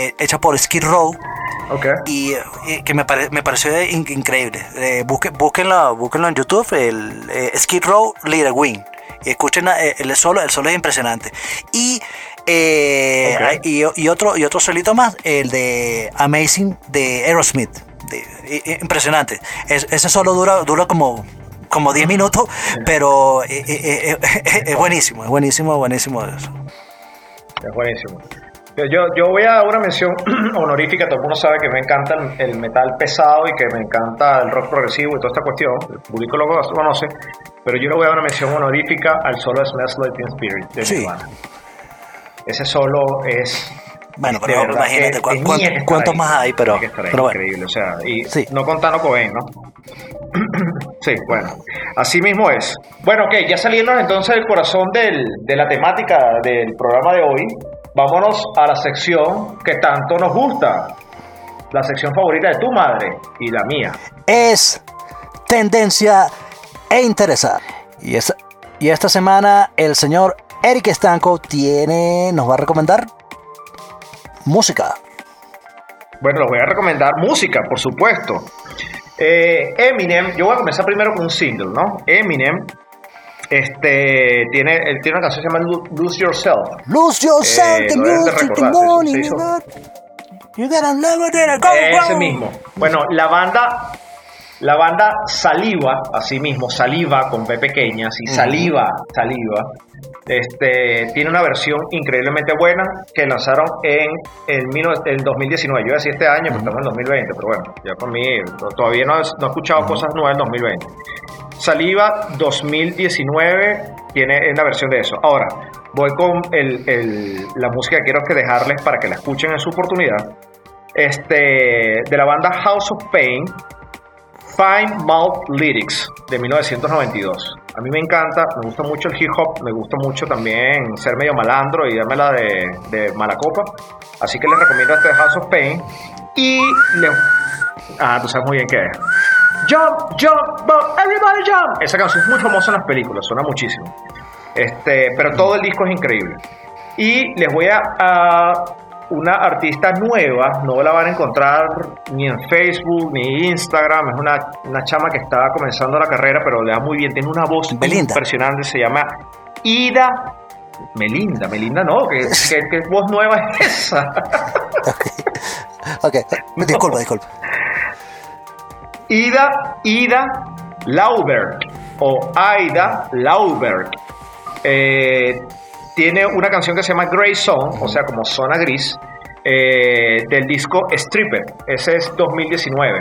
Speaker 3: eh, hecha por Skid Row
Speaker 2: Ok.
Speaker 3: y que me, pare- me pareció in- increíble. Eh, busque- búsquenlo, búsquenlo en YouTube, el eh, Skid Row Little Wing. Y escuchen el solo, el solo es impresionante. Y, eh, y, y otro, y otro solito más, el de Amazing de Aerosmith. De- impresionante. Es- ese solo dura, dura como como 10 minutos, pero eh, eh, eh, eh, es buenísimo, es buenísimo, buenísimo eso.
Speaker 2: Es buenísimo. Yo, yo- voy a dar una mención honorífica. Todo el mundo sabe que me encanta el, el metal pesado y que me encanta el rock progresivo y toda esta cuestión. El público lo conoce. Pero yo le voy a dar una mención honorífica al solo Smells Like Teen Spirit de
Speaker 3: Sí.
Speaker 2: Nirvana. Ese solo es.
Speaker 3: Bueno, pero
Speaker 2: verdad
Speaker 3: imagínate cuán- cuántos más hay, pero-
Speaker 2: que
Speaker 3: pero bueno.
Speaker 2: increíble. O sea, y
Speaker 3: Sí.
Speaker 2: no contando Cobain, ¿no? Sí, bueno, así mismo es. Bueno, ok, ya saliendo entonces del corazón del- de la temática del programa de hoy, vámonos a la sección que tanto nos gusta, la sección favorita de tu madre y la mía.
Speaker 3: es tendencia e interesa. Y, esta, y esta semana el señor Eric Estanco tiene, nos va a recomendar música.
Speaker 2: Bueno, les voy a recomendar música, por supuesto. Eh, Eminem, yo voy a comenzar primero con un single, ¿no? Eminem, este, tiene, él tiene una canción que se llama Lo- Lose Yourself.
Speaker 3: Lose yourself,
Speaker 2: Eh,
Speaker 3: the music, the
Speaker 2: se
Speaker 3: you gotta never let it go,
Speaker 2: Ese mismo. Bueno, la banda, la banda Saliva, así mismo, Saliva con P pequeña, sí, Saliva, Saliva, este, tiene una versión increíblemente buena que lanzaron en el, el 2019. Yo iba a decir este año, pero estamos en 2020, pero bueno, ya para mí to- todavía no, he- no he escuchado cosas nuevas en 2020. Saliva 2019 tiene una versión de eso. Ahora, voy con el- el- la música que quiero que dejarles para que la escuchen en su oportunidad este, de la banda House of Pain, Fine Mouth Lyrics de 1992. A mí me encanta, me gusta mucho el hip hop, me gusta mucho también ser medio malandro y dármela de, de mala copa. Así que les recomiendo este House of Pain. Y. Ah, tú sabes muy bien qué es. Jump, jump, but everybody jump. Esa canción es muy famosa en las películas, suena muchísimo. Este, pero todo el disco es increíble. Y les voy a una artista nueva, no la van a encontrar ni en Facebook ni Instagram, es una, una chama que está comenzando la carrera, pero le da muy bien, tiene una voz impresionante, se llama Ida Melinda, Melinda no, ¿qué, qué, qué voz nueva es esa?
Speaker 3: Ok, disculpa, disculpa.
Speaker 2: Ida, Ida Lauberg o Aida Lauberg. Eh, tiene una canción que se llama Grey Zone, o sea, como zona gris, eh, del disco Stripper. Ese es 2019.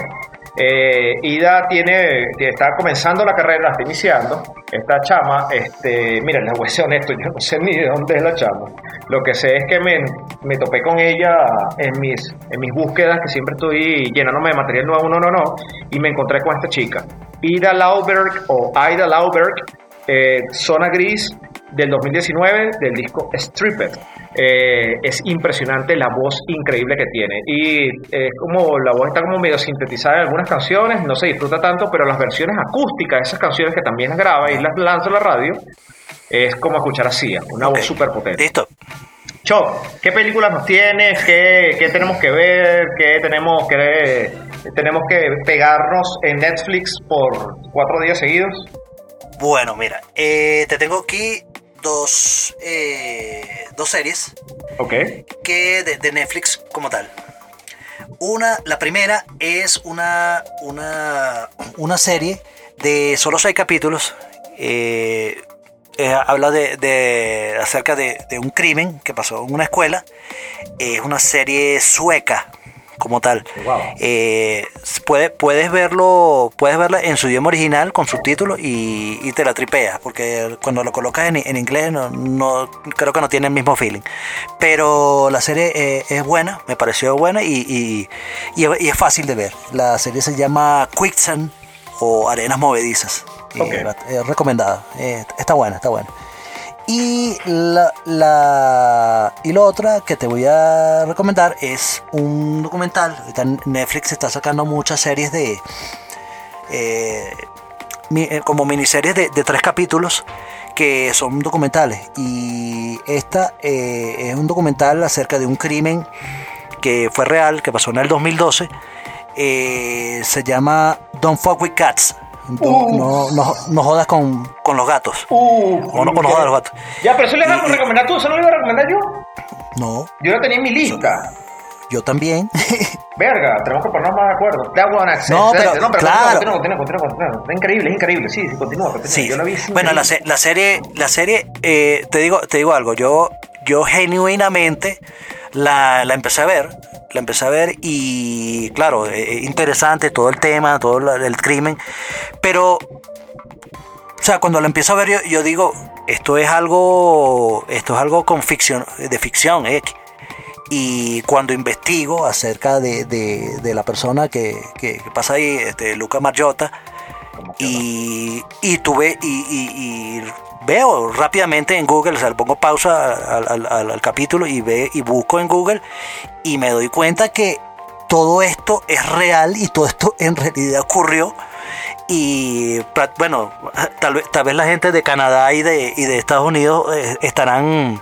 Speaker 2: Eh, Ida tiene, está comenzando la carrera, está iniciando. Esta chama, este, mira, les voy a ser honesto, yo no sé ni de dónde es la chama. Lo que sé es que me, me topé con ella en mis, en mis búsquedas, que siempre estoy llenándome de material nuevo, no, no, no, y me encontré con esta chica. Ida Lauberg o Aida Lauberg, eh, Zona Gris del 2019 del disco Stripped. Eh, es impresionante la voz increíble que tiene y es como la voz está como medio sintetizada en algunas canciones, no se disfruta tanto, pero las versiones acústicas de esas canciones que también las graba y las lanza a la radio es como escuchar así, una voz súper potente.
Speaker 3: Listo.
Speaker 2: Chop, ¿qué películas nos tienes? ¿Qué, qué tenemos que ver? ¿Qué tenemos que tenemos que pegarnos en Netflix por cuatro días seguidos?
Speaker 3: Bueno, mira, eh, te tengo aquí dos, eh, dos series
Speaker 2: Ok.
Speaker 3: que de, de Netflix como tal. Una, la primera es una, una, una serie de solo seis capítulos. eh, eh, habla de, de- acerca de, de un crimen que pasó en una escuela. Es una serie sueca como tal.
Speaker 2: Wow.
Speaker 3: Eh, puede- puedes verlo, puedes verla en su idioma original con subtítulos y, y te la tripeas, porque cuando lo colocas en, en inglés no, no- creo que no tiene el mismo feeling. Pero la serie eh, es buena, me pareció buena y, y- y- es fácil de ver. La serie se llama Quicksand o Arenas Movedizas. Es recomendada. Eh, está buena, está buena. Y la, la, y la otra que te voy a recomendar es un documental. Netflix está sacando muchas series de. eh, eh, como miniseries de, de tres capítulos que son documentales. Y esta eh, es un documental acerca de un crimen que fue real, que pasó en el 2012. Eh, se llama Don't Fuck with Cats. No,
Speaker 2: Uh.
Speaker 3: no, no- no jodas con, con los gatos.
Speaker 2: Uh,
Speaker 3: O no, no jodas los gatos.
Speaker 2: Ya, pero eso le vas a recomendar tú, ¿eso no lo iba a recomendar yo?
Speaker 3: No,
Speaker 2: Yo lo tenía en mi lista.
Speaker 3: yo también.
Speaker 2: Verga, tenemos que ponernos más de acuerdo. That one access.
Speaker 3: No, pero-
Speaker 2: no, pero
Speaker 3: claro.
Speaker 2: continúa, continúa, continúa. Es increíble, es increíble. Sí, sí, continúa, continúa.
Speaker 3: Sí.
Speaker 2: Yo lo vi.
Speaker 3: Bueno, la, se- la serie, la serie, eh, te digo, te digo algo. Yo, yo genuinamente la, la empecé a ver, la empecé a ver y, claro, eh, interesante todo el tema, todo la- el crimen, pero, o sea, cuando la empiezo a ver, yo, yo digo, esto es algo, esto es algo con ficción, de ficción, eh. Y cuando investigo acerca de, de- de la persona que, que- que pasa ahí, este, Luca Margiotta, y, y tuve y, y- y veo rápidamente en Google, o sea, le pongo pausa al, capítulo y ve y busco en Google y me doy cuenta que todo esto es real y todo esto en realidad ocurrió. Y bueno, tal vez, tal vez la gente de Canadá y de, Estados Unidos eh, estarán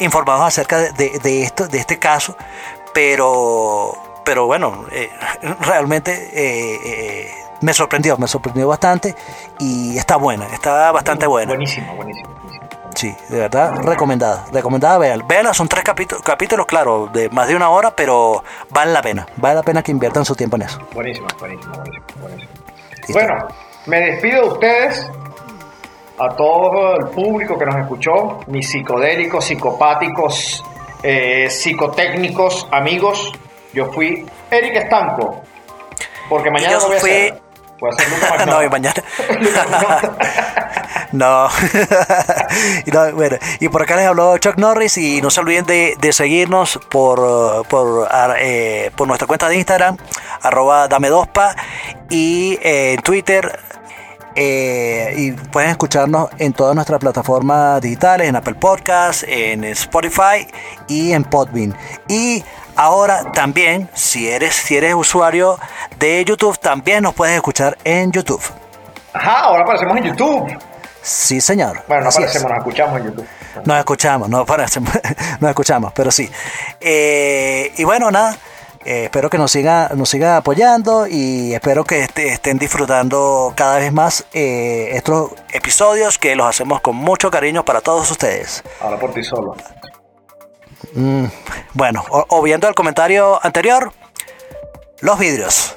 Speaker 3: informados acerca de, esto, de este caso, pero, pero bueno, eh, realmente eh, me sorprendió, me sorprendió bastante y está buena, está bastante buena.
Speaker 2: Buenísimo, buenísimo. buenísimo.
Speaker 3: Sí, de verdad, recomendada, recomendada, vean. Véanla, son tres capítulos, capítulos, claro, de más de una hora, pero vale la pena, vale la pena que inviertan su tiempo en eso.
Speaker 2: Buenísimo, buenísimo, buenísimo. Bueno, me despido de ustedes, a todo el público que nos escuchó, mis psicodélicos, psicopáticos, eh, psicotécnicos, amigos. Yo fui Eric Estanco, porque mañana
Speaker 3: yo
Speaker 2: no voy a
Speaker 3: fui-
Speaker 2: hacer. Voy a hacer Luca
Speaker 3: no, y mañana. No. No, bueno, y por acá les habló Chuck Norris y no se olviden de, de seguirnos por, por, eh, por nuestra cuenta de Instagram, arroba dame dospa, y eh, en Twitter. eh, y pueden escucharnos en todas nuestras plataformas digitales, en Apple Podcasts, en Spotify y en Podbean. Y ahora también, si eres, si eres usuario de YouTube, también nos puedes escuchar en YouTube.
Speaker 2: Ajá, ahora aparecemos en YouTube.
Speaker 3: Sí, señor.
Speaker 2: Bueno, no
Speaker 3: Así es.
Speaker 2: aparecemos, nos escuchamos en YouTube.
Speaker 3: Nos escuchamos, no parecemos, nos escuchamos, pero sí. Eh, y bueno, nada, eh, espero que nos sigan nos siga apoyando y espero que este- estén disfrutando cada vez más eh, estos episodios que los hacemos con mucho cariño para todos ustedes.
Speaker 2: Habla por ti solo.
Speaker 3: Mm, bueno, o- obviando el comentario anterior, los vidrios.